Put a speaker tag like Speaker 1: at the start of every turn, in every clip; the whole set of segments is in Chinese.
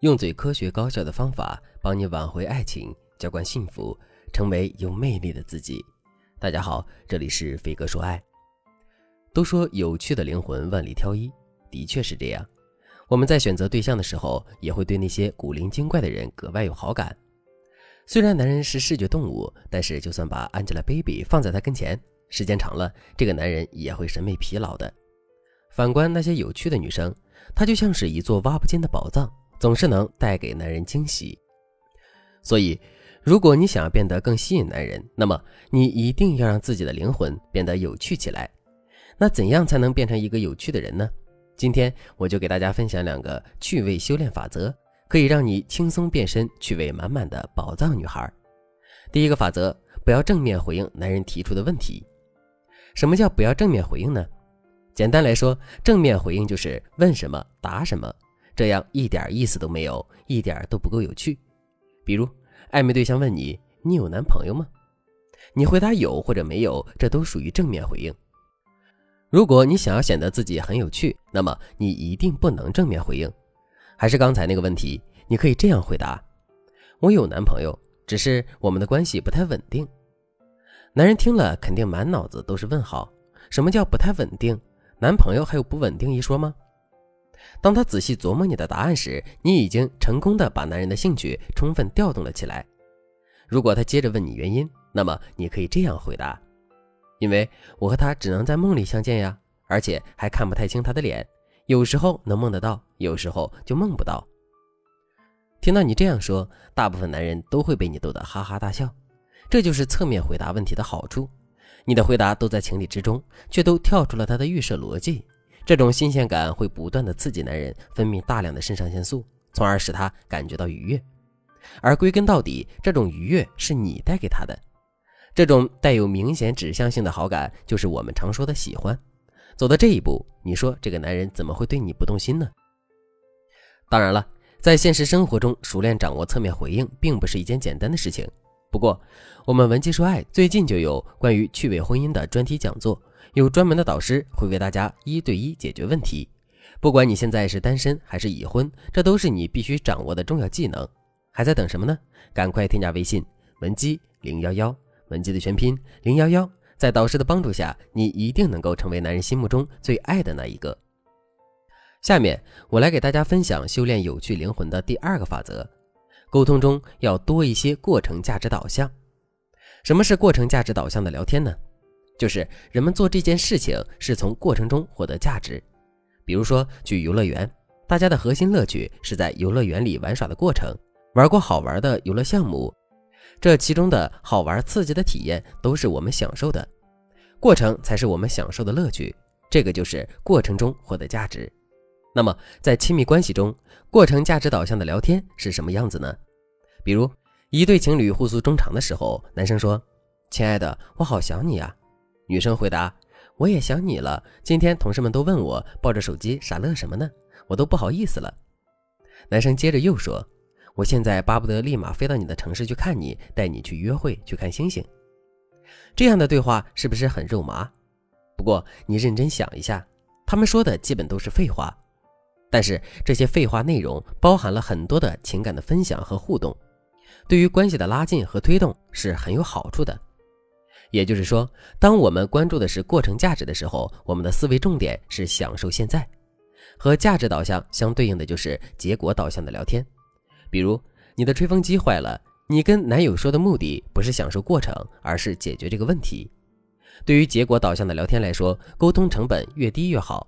Speaker 1: 用最科学高效的方法帮你挽回爱情，浇灌幸福，成为有魅力的自己。大家好，这里是飞哥说爱。都说有趣的灵魂万里挑一，的确是这样。我们在选择对象的时候，也会对那些古灵精怪的人格外有好感。虽然男人是视觉动物，但是就算把 Angelababy 放在他跟前，时间长了，这个男人也会审美疲劳的。反观那些有趣的女生，她就像是一座挖不尽的宝藏。总是能带给男人惊喜，所以，如果你想要变得更吸引男人，那么你一定要让自己的灵魂变得有趣起来。那怎样才能变成一个有趣的人呢？今天我就给大家分享两个趣味修炼法则，可以让你轻松变身趣味满满的宝藏女孩。第一个法则，不要正面回应男人提出的问题。什么叫不要正面回应呢？简单来说，正面回应就是问什么答什么。这样一点意思都没有，一点都不够有趣。比如，暧昧对象问你：“你有男朋友吗？”你回答有或者没有，这都属于正面回应。如果你想要显得自己很有趣，那么你一定不能正面回应。还是刚才那个问题，你可以这样回答：“我有男朋友，只是我们的关系不太稳定。”男人听了肯定满脑子都是问号。什么叫不太稳定？男朋友还有不稳定一说吗？当他仔细琢磨你的答案时，你已经成功的把男人的兴趣充分调动了起来。如果他接着问你原因，那么你可以这样回答：因为我和他只能在梦里相见呀，而且还看不太清他的脸，有时候能梦得到，有时候就梦不到。听到你这样说，大部分男人都会被你逗得哈哈大笑。这就是侧面回答问题的好处，你的回答都在情理之中，却都跳出了他的预设逻辑。这种新鲜感会不断的刺激男人分泌大量的肾上腺素，从而使他感觉到愉悦。而归根到底，这种愉悦是你带给他的。这种带有明显指向性的好感，就是我们常说的喜欢。走到这一步，你说这个男人怎么会对你不动心呢？当然了，在现实生活中，熟练掌握侧面回应，并不是一件简单的事情。不过，我们文姬说爱最近就有关于趣味婚姻的专题讲座。有专门的导师会为大家一对一解决问题，不管你现在是单身还是已婚，这都是你必须掌握的重要技能。还在等什么呢？赶快添加微信文姬零幺幺，文姬的全拼零幺幺，在导师的帮助下，你一定能够成为男人心目中最爱的那一个。下面我来给大家分享修炼有趣灵魂的第二个法则：沟通中要多一些过程价值导向。什么是过程价值导向的聊天呢？就是人们做这件事情是从过程中获得价值，比如说去游乐园，大家的核心乐趣是在游乐园里玩耍的过程，玩过好玩的游乐项目，这其中的好玩刺激的体验都是我们享受的，过程才是我们享受的乐趣，这个就是过程中获得价值。那么在亲密关系中，过程价值导向的聊天是什么样子呢？比如一对情侣互诉衷肠的时候，男生说：“亲爱的，我好想你呀。”女生回答：“我也想你了。今天同事们都问我抱着手机傻乐什么呢？我都不好意思了。”男生接着又说：“我现在巴不得立马飞到你的城市去看你，带你去约会，去看星星。”这样的对话是不是很肉麻？不过你认真想一下，他们说的基本都是废话，但是这些废话内容包含了很多的情感的分享和互动，对于关系的拉近和推动是很有好处的。也就是说，当我们关注的是过程价值的时候，我们的思维重点是享受现在；和价值导向相对应的就是结果导向的聊天。比如，你的吹风机坏了，你跟男友说的目的不是享受过程，而是解决这个问题。对于结果导向的聊天来说，沟通成本越低越好。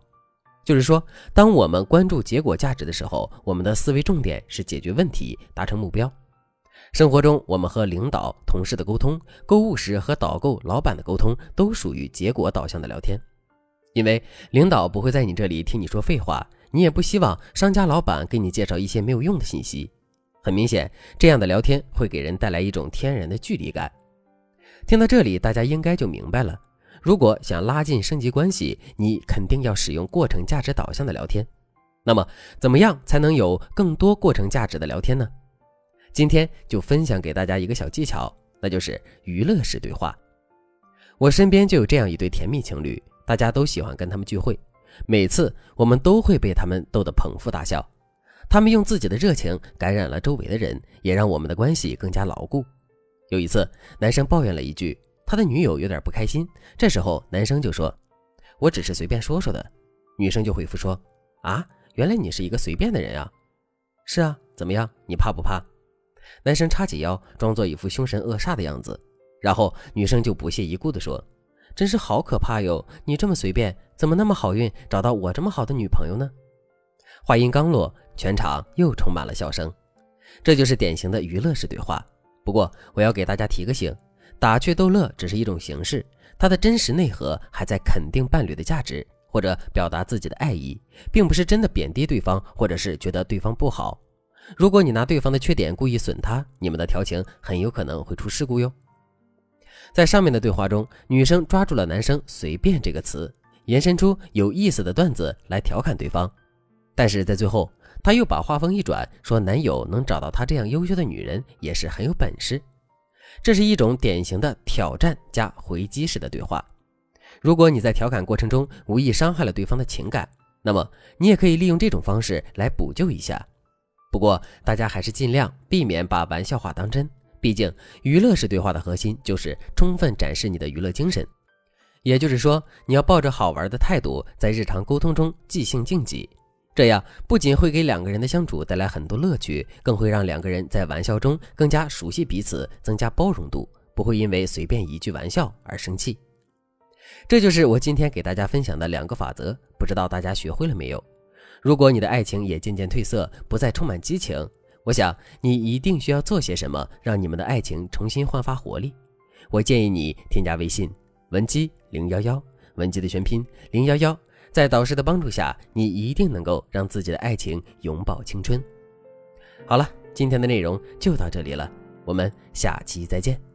Speaker 1: 就是说，当我们关注结果价值的时候，我们的思维重点是解决问题，达成目标。生活中，我们和领导、同事的沟通，购物时和导购、老板的沟通，都属于结果导向的聊天。因为领导不会在你这里听你说废话，你也不希望商家老板给你介绍一些没有用的信息。很明显，这样的聊天会给人带来一种天然的距离感。听到这里，大家应该就明白了：如果想拉近升级关系，你肯定要使用过程价值导向的聊天。那么，怎么样才能有更多过程价值的聊天呢？今天就分享给大家一个小技巧，那就是娱乐式对话。我身边就有这样一对甜蜜情侣，大家都喜欢跟他们聚会，每次我们都会被他们逗得捧腹大笑。他们用自己的热情感染了周围的人，也让我们的关系更加牢固。有一次，男生抱怨了一句，他的女友有点不开心。这时候，男生就说：“我只是随便说说的。”女生就回复说：“啊，原来你是一个随便的人啊。”“是啊，怎么样？你怕不怕？”男生叉起腰，装作一副凶神恶煞的样子。然后女生就不屑一顾地说：“真是好可怕哟！你这么随便，怎么那么好运找到我这么好的女朋友呢？”话音刚落，全场又充满了笑声。这就是典型的娱乐式对话。不过，我要给大家提个醒：打趣逗乐只是一种形式，它的真实内核还在肯定伴侣的价值，或者表达自己的爱意，并不是真的贬低对方，或者是觉得对方不好。如果你拿对方的缺点故意损他，你们的调情很有可能会出事故哟。在上面的对话中，女生抓住了男生“随便”这个词，延伸出有意思的段子来调侃对方。但是在最后，她又把话锋一转，说男友能找到她这样优秀的女人也是很有本事。这是一种典型的挑战加回击式的对话。如果你在调侃过程中无意伤害了对方的情感，那么你也可以利用这种方式来补救一下。不过大家还是尽量避免把玩笑话当真，毕竟娱乐式对话的核心就是充分展示你的娱乐精神。也就是说，你要抱着好玩的态度，在日常沟通中即兴竞技。这样不仅会给两个人的相处带来很多乐趣，更会让两个人在玩笑中更加熟悉彼此，增加包容度，不会因为随便一句玩笑而生气。这就是我今天给大家分享的两个法则，不知道大家学会了没有？如果你的爱情也渐渐褪色，不再充满激情，我想你一定需要做些什么，让你们的爱情重新焕发活力。我建议你添加微信文姬零幺幺，文姬的全拼零幺幺。在导师的帮助下，你一定能够让自己的爱情永葆青春。好了，今天的内容就到这里了，我们下期再见。